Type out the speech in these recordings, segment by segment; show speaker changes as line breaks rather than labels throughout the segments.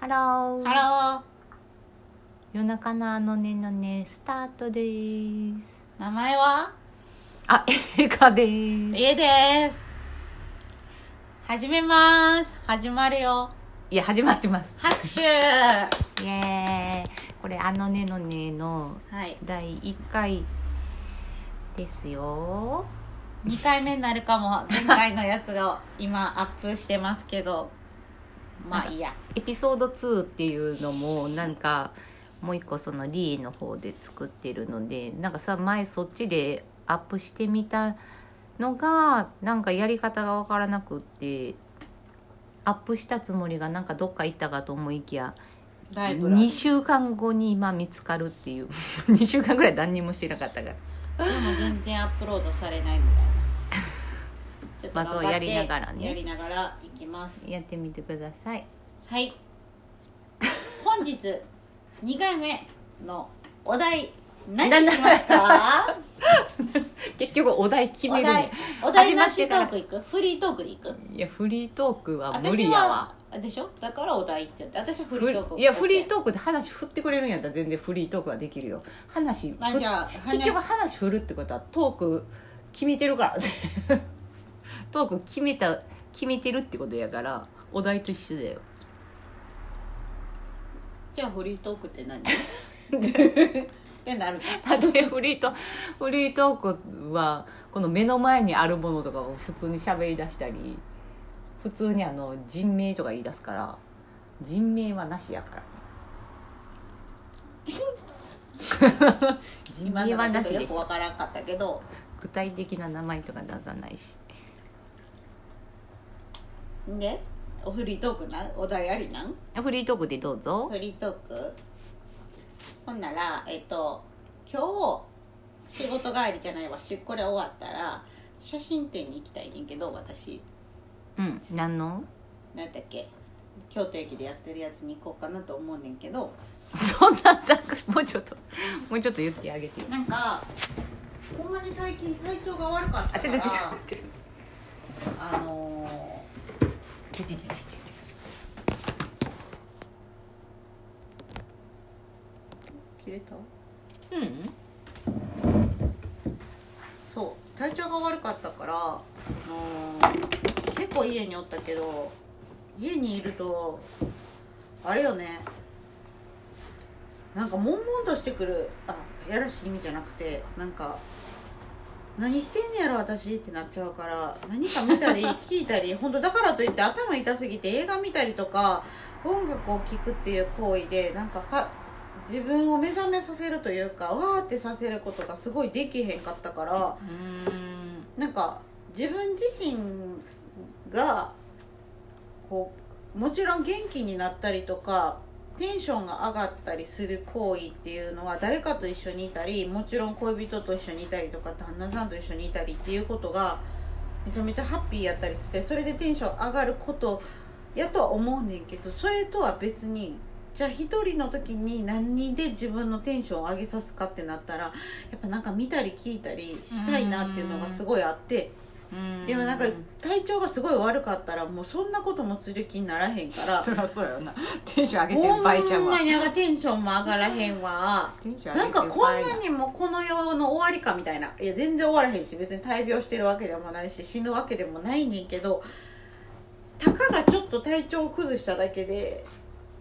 ハロー。
ハロ
夜中のあのねのねスタートです。
ー名前は？
あ映画です。
えです。始めます。始まるよ。
いや始まってます。
拍手。
イエーイ。これあのねのねの
はい。
第1回ですよ。
2回目になるかも。前回のやつが今アップしてますけどまあいいや。
エピソード2っていうのもなんかもう一個そのリーの方で作ってるのでなんかさ前そっちでアップしてみたのがなんかやり方が分からなくってアップしたつもりがなんかどっか行ったかと思いきや
ライブラリ
2週間後に今見つかるっていう。2週間ぐらい何にもしてなかったから。
でも全然アップロードされないみたいな
まあそうやりながらね。
やりながらいきます。
やってみてください。
はい。本日2回目のお題何しますか？
結局お題決める
お題
ね
お題なしトークいく？フリートークでいく？
いやフリートークは無
私
理やわ。
はでしょ？だからお題って言って私はフ
フリ
リートーク
いやフリートークで話振ってくれるんやったら全然フリートークはできるよ。話振
あじゃあ
結局話振るってことはトーク決めてるからねトーク決めた決めてるってことやからお題と一緒だよ。
じゃあフリートークって何？ってなる
例えフリートフリートークはこの目の前にあるものとかを普通に喋り出したり普通にあの人名とか言い出すから人名はなしやから。人
今
名は
の
なしでしょ
とよくわからんかったけど。
具体的な名前とか出さないし
でおフリートークなお題ありなん？
フリートークでどうぞ。
フリートーク？ほんならえっと今日仕事帰りじゃないわ。しこれ終わったら写真展に行きたいねんけど私。
うん。何の？
なんだっけ？京都駅でやってるやつに行こうかなと思うねんけど。
そんなざっくりもうちょっともうちょっと言ってあげてよ。
なんかほんまに最近体調が悪かったから
あ
の
ちょちょちょちょ、
切れた？
うん。
そう。体調が悪かったから、あの結構家におったけど家にいるとあれよね。なんか悶々としてくるあやらしい意味じゃなくてなんか何してんねやろ私ってなっちゃうから何か見たり 聞いたり本当だからといって頭痛すぎて映画見たりとか音楽を聴くっていう行為でなんかか自分を目覚めさせるというかわーってさせることがすごいできへんかったから
うーん。
なんか自分自身がこうもちろん元気になったりとかテンションが上がったりする行為っていうのは誰かと一緒にいたりもちろん恋人と一緒にいたりとか旦那さんと一緒にいたりっていうことがめちゃめちゃハッピーやったりしてそれでテンション上がることやとは思うねんけどそれとは別にじゃあ一人の時に何で自分のテンションを上げさすかってなったらやっぱなんか見たり聞いたりしたいなっていうのがすごいあって。でもなんか体調がすごい悪かったらもうそんなこともする気にならへんから。
そりゃそうやろな。テンション上げてる場合ちゃうわ。
まになんかテンションも上がらへんわ。なんかこんなにもこの世の終わりかみたいな。いや全然終わらへんし別に大病してるわけでもないし死ぬわけでもないねんけどたかがちょっと体調を崩しただけで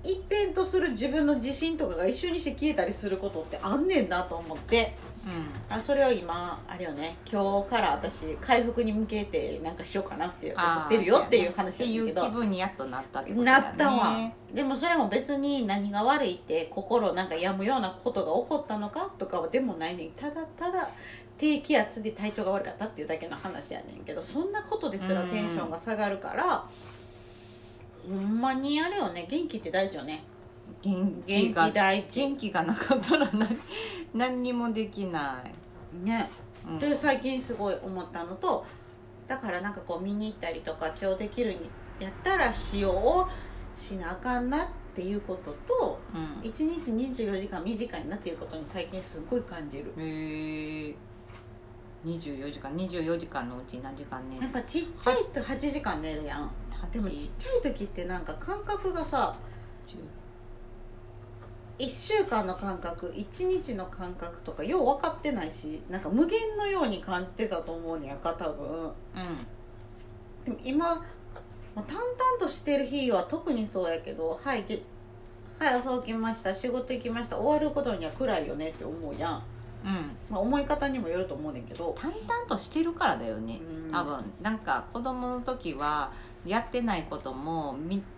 一変とする自分の自信とかが一緒にして消えたりすることってあんねんなと思って
うん。
あそれを今あれよね。今日から私回復に向けてなんかしようかなって思ってるよっていう話
ってい
やね。んけど
う気分にやっとなったってことだね。
なったわ。でもそれも別に何が悪いって心なんか病むようなことが起こったのかとかはでもないねん。ただただ低気圧で体調が悪かったっていうだけの話やねんけど。そんなことですらテンションが下がるからほんまにあれよね。元気って大事よね
元
元
気が
気大事
元気がなかったら何何にもできな
ね。
い、うん。
で最近すごい思ったのとだからなんかこう見に行ったりとか今日できるにやったらしようをしなあかんなっていうことと
うん。
1日24時間短いなっていうことに最近すごい感じる。
へえ。24時間？24時間のうち何時間ね
なんかちっちゃいと8時間寝るやん。でもちっちゃい時ってなんか感覚がさ1週間の感覚1日の感覚とかよう分かってないしなんか無限のように感じてたと思うねやんか多分。
う
でも今まあ淡々としてる日は特にそうやけどはいではい朝起きました仕事行きました終わることには暗いよねって思うやん、
ん。うん。
まあ、思い方にもよると思うねんけど。
淡々としてるからだよね。
うん。
多分。なんか子供の時はやってないことも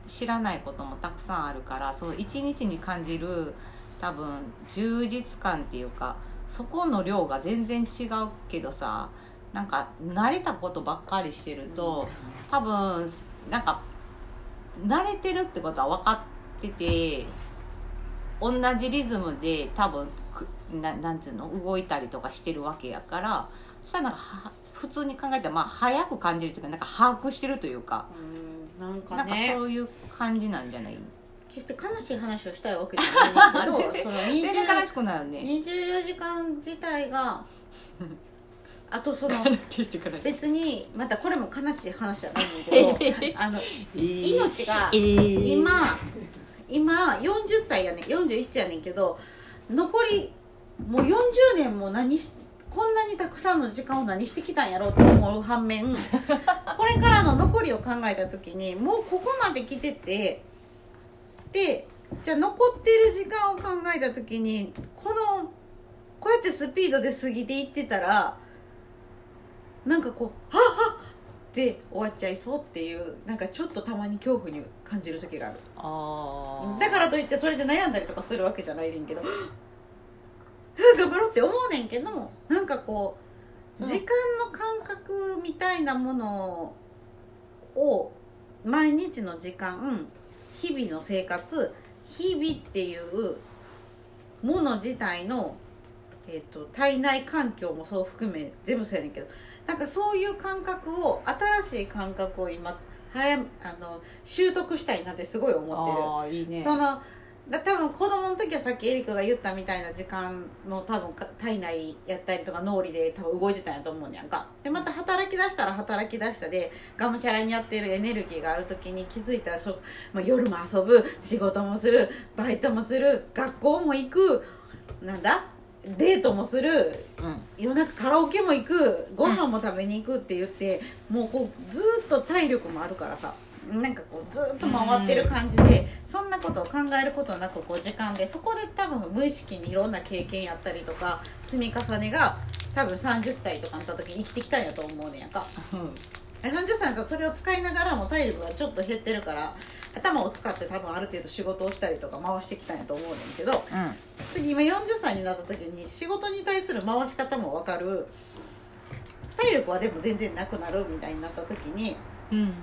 知らないこともたくさんあるからその一日に感じる多分充実感っていうかそこの量が全然違うけどさなんか慣れたことばっかりしてると多分なんか慣れてるってことは分かってて同じリズムで多分くななんつうの動いたりとかしてるわけやからそしたらなんか普通に考えたらまあ早く感じるというかなんか把握してるというか、
うんなんか
なんか
ね
そういう感じなんじゃない？
決して悲しい話をしたいわけじゃないんだけど
全然悲
20
しくないよね。
24時間自体が あとその別にまたこれも悲しい話じゃないんだけどあの命が
えー。
今今40歳やねん41やねんけど残りもう40年も何しこんなにたくさんの時間を何してきたんやろうと思う反面 これからの残りを考えた時にもうここまで来ててでじゃあ残ってる時間を考えた時にこのこうやってスピードで過ぎていってたらなんかこう「はっはっ!」って終わっちゃいそうっていうなんかちょっとたまに恐怖に感じる時がある
あー
だからといってそれで悩んだりとかするわけじゃないねんけど頑張ろうって思うねんけどなんかこう時間の感覚みたいなものを毎日の時間日々の生活日々っていうもの自体の、えー、と体内環境もそう含め全部そうやねんけどなんかそういう感覚を新しい感覚を今早あの習得したいなってすごい思ってる。
いいね
そのだ多分子供の時はさっきエリックが言ったみたいな時間の多分か体内やったりとか脳裏で多分動いてたんやと思うんやんか。でまた働き出したら働き出したでがむしゃらにやってるエネルギーがある時に気づいたらそ、まあ、夜も遊ぶ仕事もするバイトもする学校も行くなんだデートもする
うん。
夜中カラオケも行くご飯も食べに行くって言って、もうこうずーっと体力もあるからさなんかこうずーっと回ってる感じで、そんなことを考えることなくこう時間でそこで多分無意識にいろんな経験やったりとか積み重ねが多分30歳とかになった時に生きてきたんやと思うねんやん。か30歳だったらそれを使いながらも体力がちょっと減ってるから頭を使って多分ある程度仕事をしたりとか回してきたんやと思うねんけど次今40歳になった時に仕事に対する回し方も分かる体力はでも全然なくなるみたいになった時に
うんうん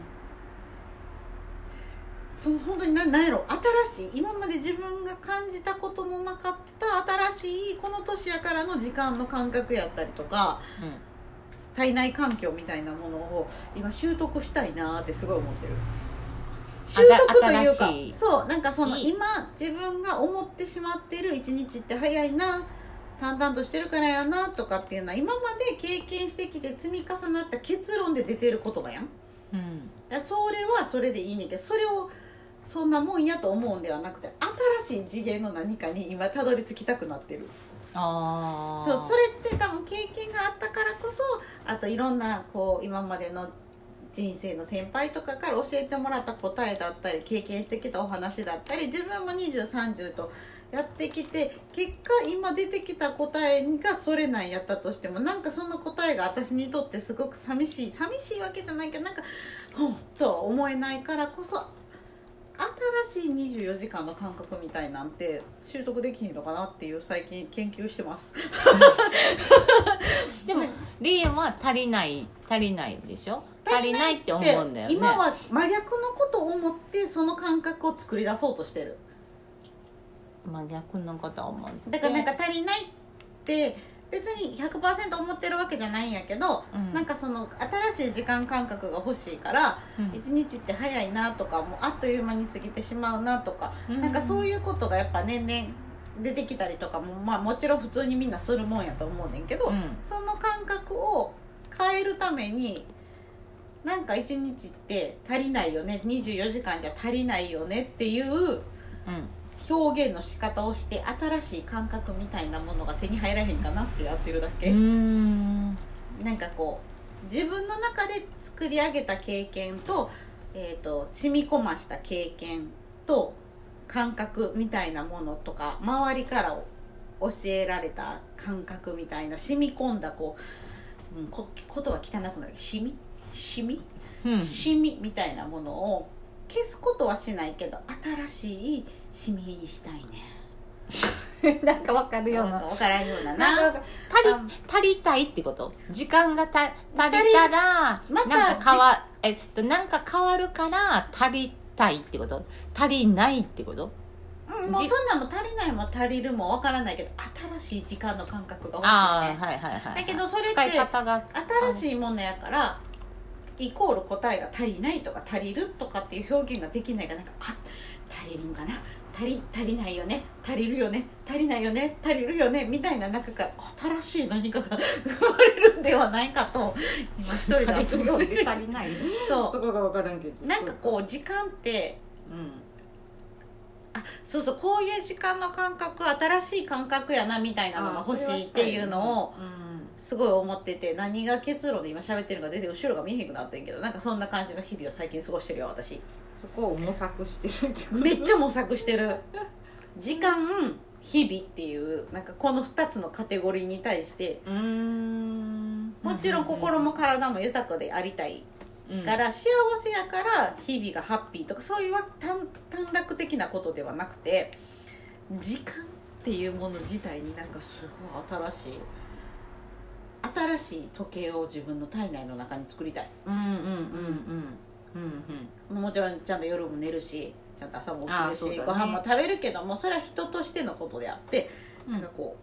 その本当に何何やろ新しい今まで自分が感じたことのなかった新しいこの年やからの時間の感覚やったりとか体内環境みたいなものを今習得したいなってすごい思ってる。習得というかそうなんかその今自分が思ってしまってる一日って早いな淡々としてるからやなとかっていうのは今まで経験してきて積み重なった結論で出てる言葉やん。
うん。
それはそれでいいねんけどそれをそんなもんやと思うんではなくて新しい次元の何かに今たどり着きたくなってる。
ああ
そうそれって多分経験があったからこそあといろんなこう今までの人生の先輩とかから教えてもらった答えだったり経験してきたお話だったり自分も2030とやってきて結果今出てきた答えがそれなんやったとしてもなんかその答えが私にとってすごく寂しい寂しいわけじゃないけどなんかほんとは思えないからこそ新しい24時間の感覚みたいなんて習得できひんのかなっていう最近研究してます。
でもリエは足りない足りないでしょ？足りないって思うんだよね。
今は真逆のことを思ってその感覚を作り出そうとしてる。
真逆のことを思って。
だからなんか足りないって別に100%思ってるわけじゃないんやけど、
うん。
なんかその新しい時間感覚が欲しいから
うん。
一日って早いなとかもうあっという間に過ぎてしまうなとか、
うん。
なんかそういうことがやっぱ年々出てきたりとかも、まあ、もちろん普通にみんなするもんやと思うねんけど、
うん。
その感覚を変えるためになんか一日って足りないよね24時間じゃ足りないよねっていう
うん
表現の仕方をして新しい感覚みたいなものが手に入らへんかなってやってるだけ、
うん。
なんかこう自分の中で作り上げた経験と,、えー、と染み込ました経験と感覚みたいなものとか周りから教えられた感覚みたいな染み込んだこう、うん、こ言葉汚くなる。染み染み
うん。
染みみたいなものを消すことはしないけど新しい染みにしたいね。
なんかわかるような。
分からんような。
な足り足りたいってこと？時間がた足りたら
また
なんか変わえっとなんか変わるから足りたいってこと？足りないってこと？
うんもう
じ
そんなんも足りないも足りるも分からないけど新しい時間の感覚が欲しいね。
ああはいはいはい
だけどそれって新しいものやからイコール答えが足りないとか足りるとかっていう表現ができないからなんかあ足りるんかな？足り足りないよね？足りるよね？足りないよね？足りるよね？みたいな中から新しい何かが 生まれるんではないかと今一人で
足りるようで
る
足りない
そ
そこが分からんけど。
うなんかこう時間って
うん。
あそうそうこういう時間の感覚新しい感覚やなみたいなのが欲しいっていうのを
うん
すごい思ってて何が結論で今喋ってるのか全然後ろが見えへんくなってんけどなんかそんな感じの日々を最近過ごしてるよ私。
そこを模索してるってこと？
めっちゃ模索してる。時間日々っていうなんかこの2つのカテゴリーに対して
うーん。
もちろん心も体も豊かでありたいから幸せやから日々がハッピーとかそういう短短絡的なことではなくて時間っていうもの自体になんかすごい新しい新しい時計を自分の体内の中に作りたい。
うんうんうんうんうん
もちろんちゃんと夜も寝るしちゃんと朝も起きるし、
ね。
ご飯も食べるけどもそれは人としてのことであって、
うん。
なんかこ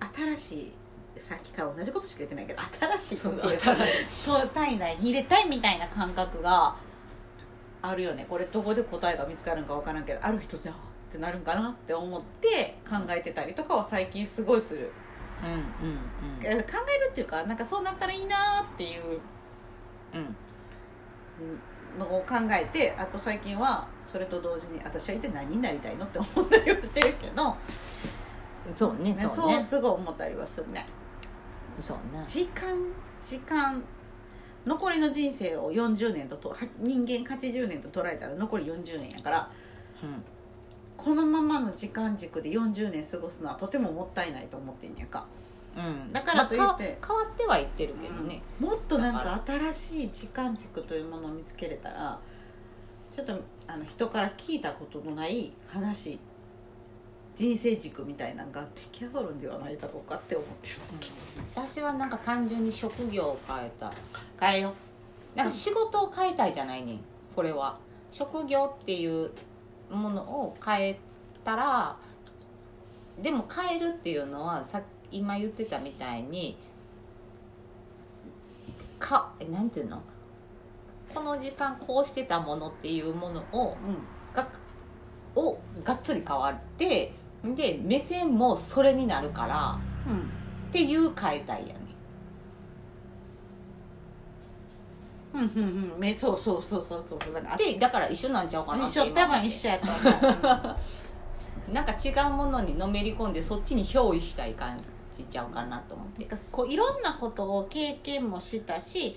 う新しいさっきから同じことしか言ってないけど新しい
そう
時計を体内に入れたいみたいな感覚があるよね。これどこで答えが見つかるんか分からんけどある日突然あってなるんかなって思って考えてたりとかは最近すごいする、
うんうん
え考えるっていうかなんかそうなったらいいなっていう。
うん。うん
のを考えてあと最近はそれと同時に私は一体何になりたいのって思ったりはしてるけど、
そうね
ね、
そうね。
そうすごい思ったりはするね。
そうね。
時間時間。残りの人生を40年ととは人間80年と捉えたら残り40年やから。
うん
このままの時間軸で40年過ごすのはとてももったいないと思ってんやんか、
うん。
だからといって
まあか変わってはいってるけどね、
もっとなん
だ
か新しい時間軸というものを見つけれたらちょっとあの人から聞いたことのない話人生軸みたいなのが出来上がるんではないだろうかって思ってる
私はなんか単純に職業を変えた。
変えよ
なんか仕事を変えたいじゃないねん。これは。職業っていうものを変えたらでも変えるっていうのはさ今言ってたみたいにかえなんていうの？この時間こうしてたものっていうものを
う、
がをがっつり変わってで目線もそれになるから
ん。うん。
っていう変えたいやね
うんうんうん。めそうそうそうそうそうそう。だから
でだから一緒なんちゃうかな
一緒。多分一緒やと思う。
なんか違うものにのめり込んでそっちに憑依したい感じちゃうかなと思って。
なんかこういろんなことを経験もしたし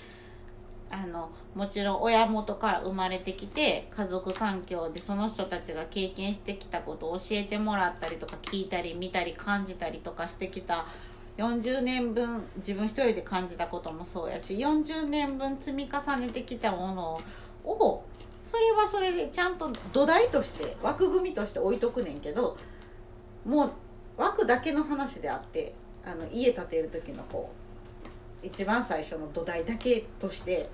あのもちろん親元から生まれてきて家族環境でその人たちが経験してきたことを教えてもらったりとか聞いたり見たり感じたりとかしてきた40年分自分一人で感じたこともそうやし40年分積み重ねてきたものをそれはそれでちゃんと土台として枠組みとして置いとくねんけどもう枠だけの話であってあの家建てる時のこう一番最初の土台だけとして、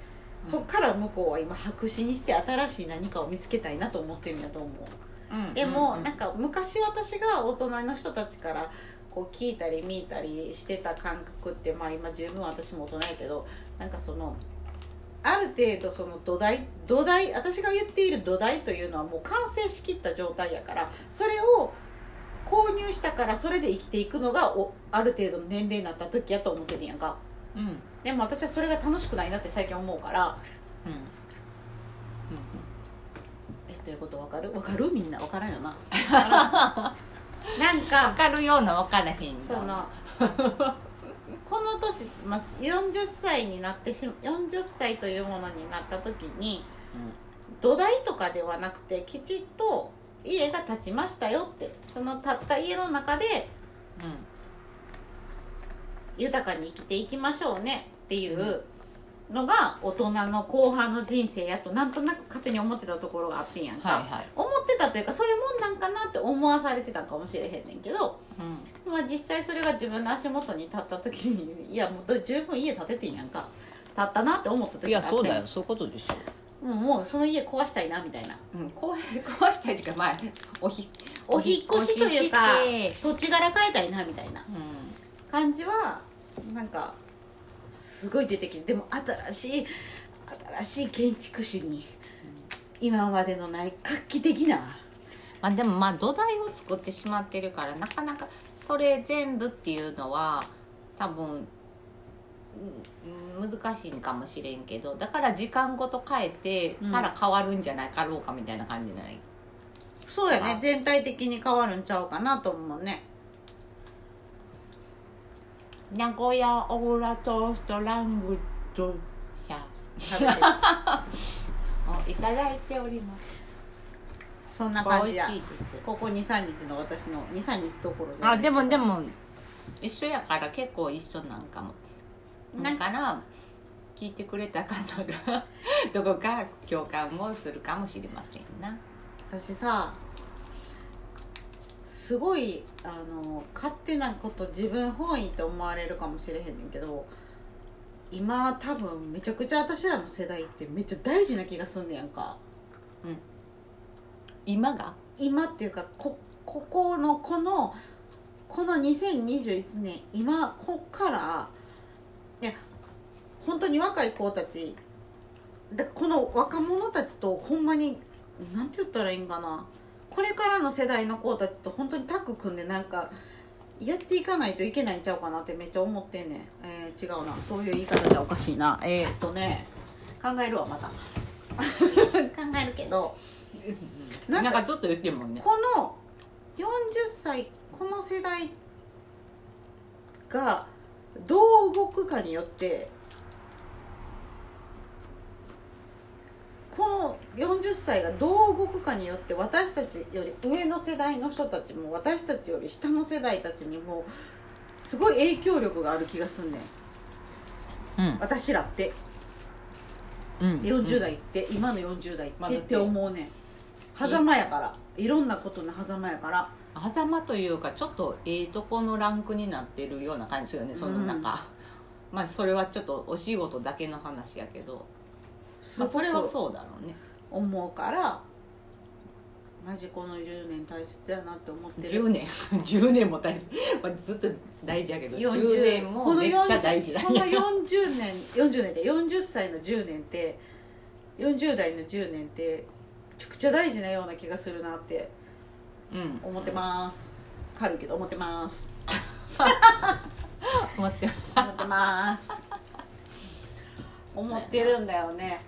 うん。
そっから向こうは今白紙にして新しい何かを見つけたいなと思ってるんやと思う。でも、
うん。
なんか昔私が大人の人たちからこう聞いたり見たりしてた感覚ってまあ今十分私も大人やけどなんかそのある程度その土台土台私が言っている土台というのはもう完成しきった状態やからそれを購入したからそれで生きていくのがおある程度の年齢になった時やと思っててんやんか。
うん。うん
でも私はそれが楽しくないなって最近思うから
うん。
えってること？わかる？わかる？みんなわからんよな なんか
分かるような分からへん
そのこの年、まあ、40歳になってし40歳というものになった時に土台とかではなくてきちっと家が建ちましたよってその建った家の中で
うん、うん
豊かに生きていきましょうねっていうのが大人の後半の人生やとなんとなく勝手に思ってたところがあってんやんか、
はいはい。
思ってたというかそういうもんなんかなって思わされてたかもしれへんねんけど、
う
まあ、実際それが自分の足元に立った時にいやもう十分家建ててんやんか。建ったなって思った
ん、
時
いやそうだ
よ。
よそういうことでしょ、
もうもうその家壊したいなみたいな。
うん、壊壊したいというかまあおひ
お引っ越しというか土地柄変えたいなみたいな
う
感じはなんかすごい出てきてでも新しい新しい建築士に今までのない画期的な。
まあ、でもまあ土台を作ってしまってるからなかなかそれ全部っていうのは多分うん難しいんかもしれんけどだから時間ごと変えてたら変わるんじゃないかろうかみたいな感じじゃない、
そうやね。
あ。
全体的に変わるんちゃうかなと思うね
名古屋オーラトーストラングドシャ
食べて。
をいただいております。
そんな感じやここ23日の私の23日どころじゃない。
あでもでも一緒やから結構一緒なんかも。だから聞いてくれた方が どこか共感もするかもしれませんな。
私さすごいあの勝手なこと自分本位って思われるかもしれへんねんけど今多分めちゃくちゃ私らの世代ってめっちゃ大事な気がすんねやんか。
今が？
今っていうかこここのこのこの2021年今こっからいや本当に若い子たちでこの若者たちとほんまになんて言ったらいいんかなこれからの世代の子たちと本当にタッグ組んでなんかやっていかないといけないんちゃうかなってめっちゃ思ってんねん、えー違うな。そういう言い方じゃおかしいな。えー、っとね考えるわまた。考えるけど。な
んかちょっと言ってるもんね。
この40歳この世代がどう動くかによってこの40歳がどう動くかによって私たちより上の世代の人たちも私たちより下の世代たちにもすごい影響力がある気がすんねん。
うん。
私らって。
うん。
40代って、今の40代
って
って。って思うねん。狭間やから。いろんなことの狭間やから。
狭間というかちょっとええとこのランクになってるような感じですよねその中、まあそれはちょっとお仕事だけの話やけど、まあ、それは
う
そうだろうね。
思うからマジこの10年大切やなって思ってる。
10年？10年も大切、まあ、ずっと大事やけど
40
10年もめっちゃ大事だ
この
ね
40年40年で40歳の10年って40代の10年ってめちゃくちゃ大事なような気がするなって
うん。
思ってます。軽いけど思ってます。
思ってる
思ってます思ってるんだよね。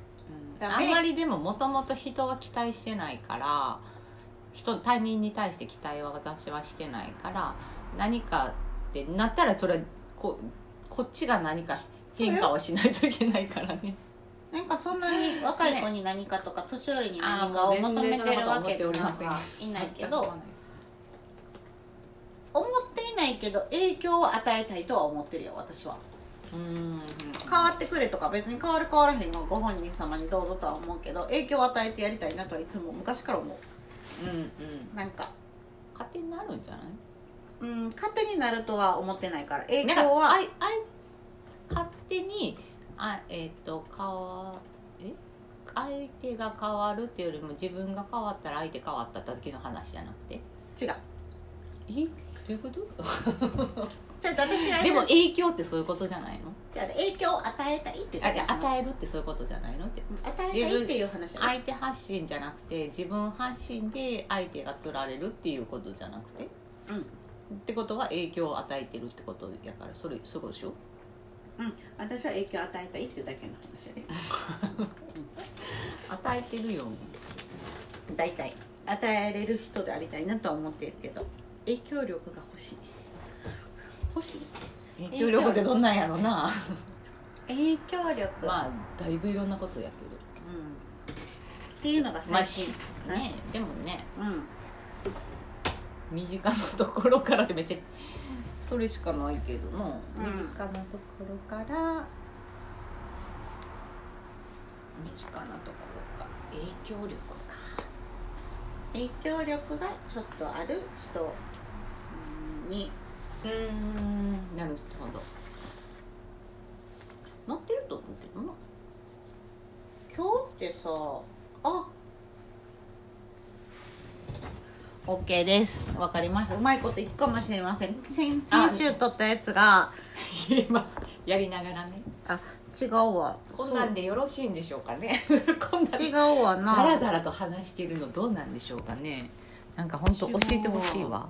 だね
あんまりでももともと人は期待してないから人他人に対して期待は私はしてないから何かってなったらそれはここっちが何か変化をしないといけないからね。
なんかそんなに若い子に何かとか年寄りに何かを求めてるわけ
思っておりません。
いないけど思っていないけど影響を与えたいとは思ってるよ私は。
うん
変わってくれとか別に変わる変わらへんのはご本人様にどうぞとは思うけど影響を与えてやりたいなとはいつも昔から思
う。んうん。
うなんか。
勝手になるんじゃない？
うん勝手になるとは思ってないから影響は。
あいあい勝手にあえっ、と変わえ？相手が変わるっていうよりも自分が変わったら相手変わった時の話じゃなくて？
違う。
え？どういうこと？
じゃあ私が
でも影響ってそういうことじゃないの？
じゃあ影響を与えたいって
あじゃあ
与
与えるってそういうことじゃないのって。
えたいっていう話。
相手発信じゃなくて自分発信で相手が釣られるっていうことじゃなくて？
うん。
ってことは影響を与えてるってことやからそれそうでしょ？
うん。私は影響を与えたいっていうだけの話で。
与えてるよ。大体。
与えれる人でありたいなとは思ってるけど影響力が欲しい欲しい。
影響力ってどんなんやろな。
影響力。
まあだいぶいろんなことやけ
うん。っていうのが
どまあ
最近、
ねでもね。
うん。
身近なところからってめっちゃそれしかないけども、
うん。
身近なところから身近なところか。影響力か。
影響力がちょっとある人うんに
うん。なるほど。なってると思うけどな。
今日ってさあ OK です。わかりました。うまいこといくかもしれません。先先週撮ったやつが
今やりながらね。
あ違うわ。
こんなんでよろしいんでしょうかね。こんなん
違うわな。
ダラダラと話してるのどうなんでしょうかね。なんか本当教えてほしいわ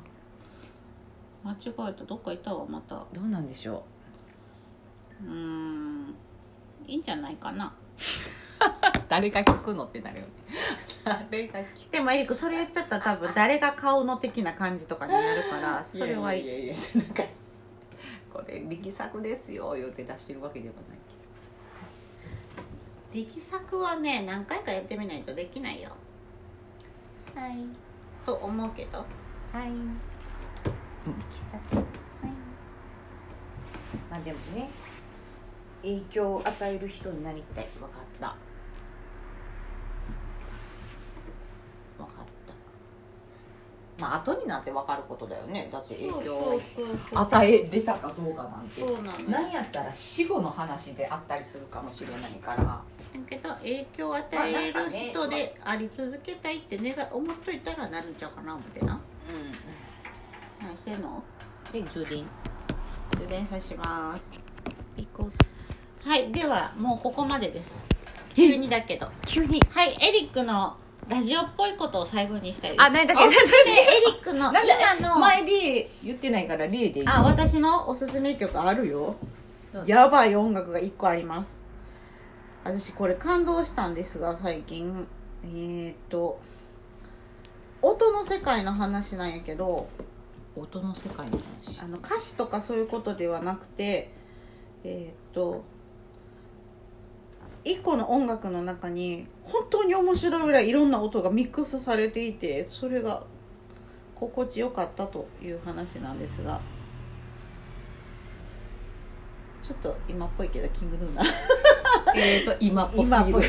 間違えた。どっか行ったわまた。
どうなんでしょ
う。ーん。いいんじゃないかな。
う 誰が聞くのってなるよね。誰が聞
でもエリックそれ言っちゃったら多分誰が？買うの的な感じとかになるから それはいい。
いやいやいやなんかこれ力作ですよ言うて出してるわけではない
力作はね何回かやってみないとできないよ。
けどはい。
と思うけど。
はい力作はいまあでもね影響を与える人になりたい。分かった。分かった。まあ後になって分かることだよね。だって影響を与えれたかどうかなんて。
そうなのよ。
なんやったら死後の話であったりするかもしれないから。
だけど影響を与える人であり続けたいって思っといたらなるんちゃうかな思ってな。
う
何してんの？
んで充電。
充電さします。はいではもうここまでです。急にだけど。
急に？
はいエリックのラジオっぽいことを最後にしたいです。
あ何だっけ。
おすすめエリックの今の
前リエ言ってないからリエでいい
あ私のおすすめ曲あるよ。やばい音楽が1個あります。私これ感動したんですが最近。えー、っと音の世界の話なんやけど
音の世界の話。
あの歌詞とかそういうことではなくてえー、っと一個の音楽の中に本当に面白いぐらいいろんな音がミックスされていてそれが心地よかったという話なんですがちょっと今っぽいけどキングヌーな。
えっと 今っぽすぎる。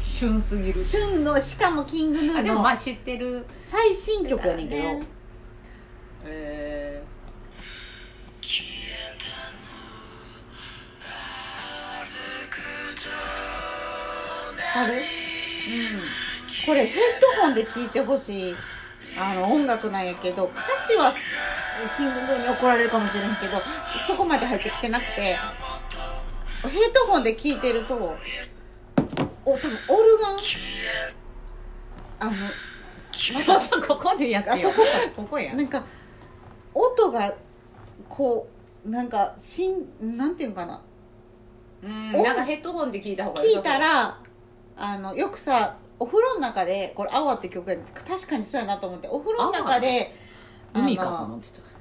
旬すぎる。
旬のしかもキングヌーの
あでもまあ知ってる。
最新曲やねんけど、
ねえ
あるうん。これヘッドホンで聴いてほしい。あの音楽なんやけど歌詞はキングヌーに怒られるかもしれんけどそこまで入ってきてなくて。ヘッドホンで聴いてるとお多分オルガン？あの
ー、ちょっとここでやってよ。
あここか。
ここや。
なんか音がこうなんかしんなんていうんかな？
うん
お
なんかヘッドホンで聞いた方が
聞いたらあのよくさお風呂の中でこれ「アワーって曲や確かにそうやなと思ってお風呂の中で
海かと思ってた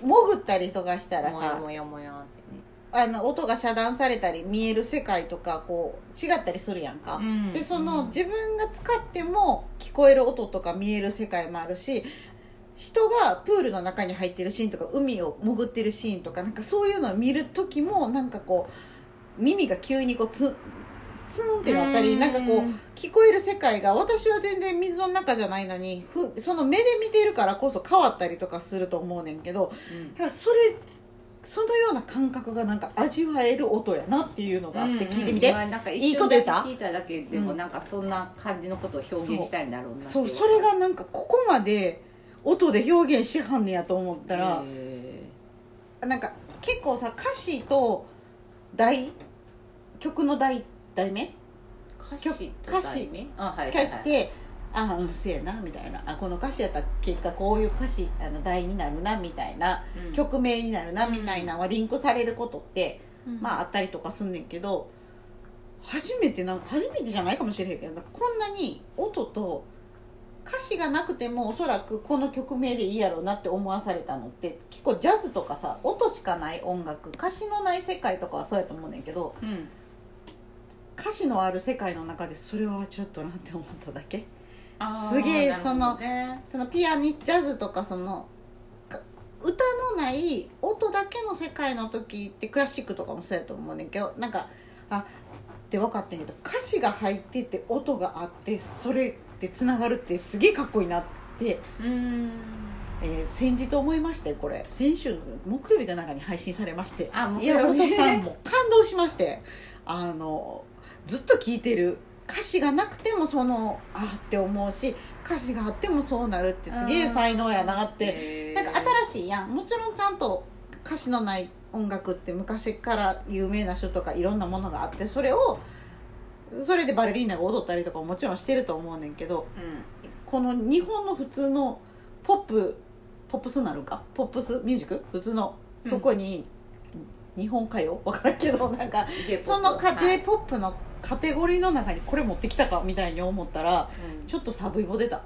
潜ったりとか。したらさ
もやもやもやってね。
あの音が遮断されたり見える世界とかこう違ったりするやんか、
うん
でその、
うん。
自分が使っても聞こえる音とか見える世界もあるし人がプールの中に入ってるシーンとか海を潜ってるシーンとかなんかそういうのを見る時もなんかこう耳が急にこうツツーンってなったり
うん。
なんかこう聞こえる世界が私は全然水の中じゃないのにふその目で見てるからこそ変わったりとかすると思うねんけど
うん。
だからそれそのような感覚がなんか味わえる音やなっていうのがあって聞いてみて、
うん。うんまあなんか
い
一
いこと言った？
聞いただけでもなんかそんな感じのことを表現したいんだろうなって
そうそれがなんかここまで音で表現しはんねやと思ったら、
へ
なんか結構さ歌詞と題曲の題題名？
ー歌詞と題名？あはい
書
はい。
て、ああうんせやなみたいな。あこの歌詞やったら結果こういう歌詞あの題になるなみたいな、
うん。
曲名になるなみたいなのはリンクされることって、
うん。
まああったりとかすんねんけど初めてなんか初めてじゃないかもしれへんけどこんなに音と歌詞がなくてもおそらくこの曲名でいいやろうなって思わされたのって結構ジャズとかさ音しかない音楽歌詞のない世界とかはそうやと思うねんけど
うん
歌詞のある世界の中でそれはちょっとなんて思っただけ。すげえその
ね。
そのピアニジャズとかそのか歌のない音だけの世界の時ってクラシックとかもそうやと思うねんけどなんかあって分かってんけど歌詞が入ってて音があってそれでつながるってすげえかっこいいなって、
うん。
えー先日思いましてこれ。先週の木曜日かなんかに配信されまして。
あ
や
曜
さんも感動しまして。あのずっと聴いてる。歌詞がなくてもそのあって思うし歌詞があってもそうなるってすげえ才能やなって。なんか新しいやん。もちろんちゃんと歌詞のない音楽って昔から有名な人とかいろんなものがあってそれをそれでバレリーナが踊ったりとかももちろんしてると思うねんけどこの日本の普通のポップポップスなるか？ポップス？ミュージック？普通の？そこに、日本歌謡？分からんけどなんかそのか j p o p のカテゴリーの中にこれ持ってきたか？みたいに思ったらちょっとサブイボ出た、
だ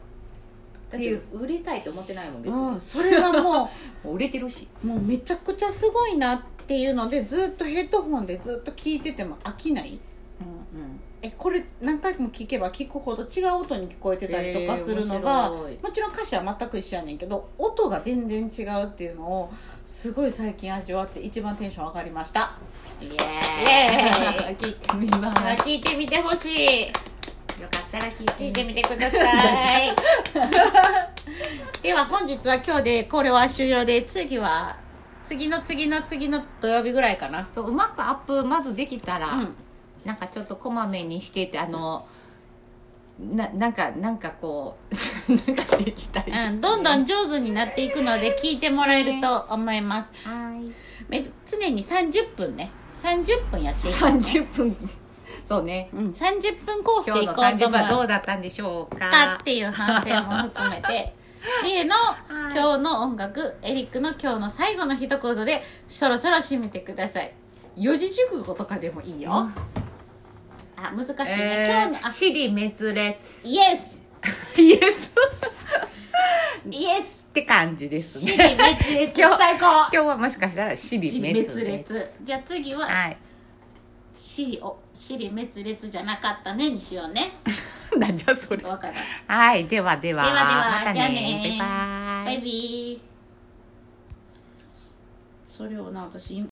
って売れたいと思ってないもん別に、
うん、それがもう
もう売れてるし。
もうめちゃくちゃすごいなっていうのでずっとヘッドホンでずっと聞いてても飽きない、えこれ何回も聞けば聞くほど違う音に聞こえてたりとかするのが、
えー
もちろん歌詞は全く一緒やねんけど音が全然違うっていうのをすごい最近味わって一番テンション上がりました。
イエーイ。聞いてみます
聞いてみてほしい。
よかったら聞いて。
聞いてみてください。では本日は今日でこれは終了で次は次の次の次の土曜日ぐらいかな。
そううまくアップまずできたら、
うん
なんかちょっとこまめにしててあのななんかなんかこう なんかしていきたい。ね、
うん、どんどん上手になっていくので聞いてもらえると思います、
はい。
め常に30分ね。30分やっていこう。ね
30分そうね。
うん、30分コース
今日の
でいこうと
30分はど
思
うだったんでしょうか。
かっていう反省も含めて。例の
はい。
今日の音楽エリックの今日の最後の一言でそろそろ締めてください。四字熟語とかでもいいよ、
うん
あ難しいね、
え
今日のあ
ー、シリ滅裂。
イエス
イエス
イエス
って感じです
死
ね
に滅裂。
今日
最高。
今日はもしかしたらシリ
死に
滅
滅
裂。
裂じゃあ次は
はい。
死にお死に滅裂じゃなかったねにしようね。
なんじゃそれ。はい。ではでは。
ではでは。
またね。
じゃあね。
バイバイ。
バイビー。それをな私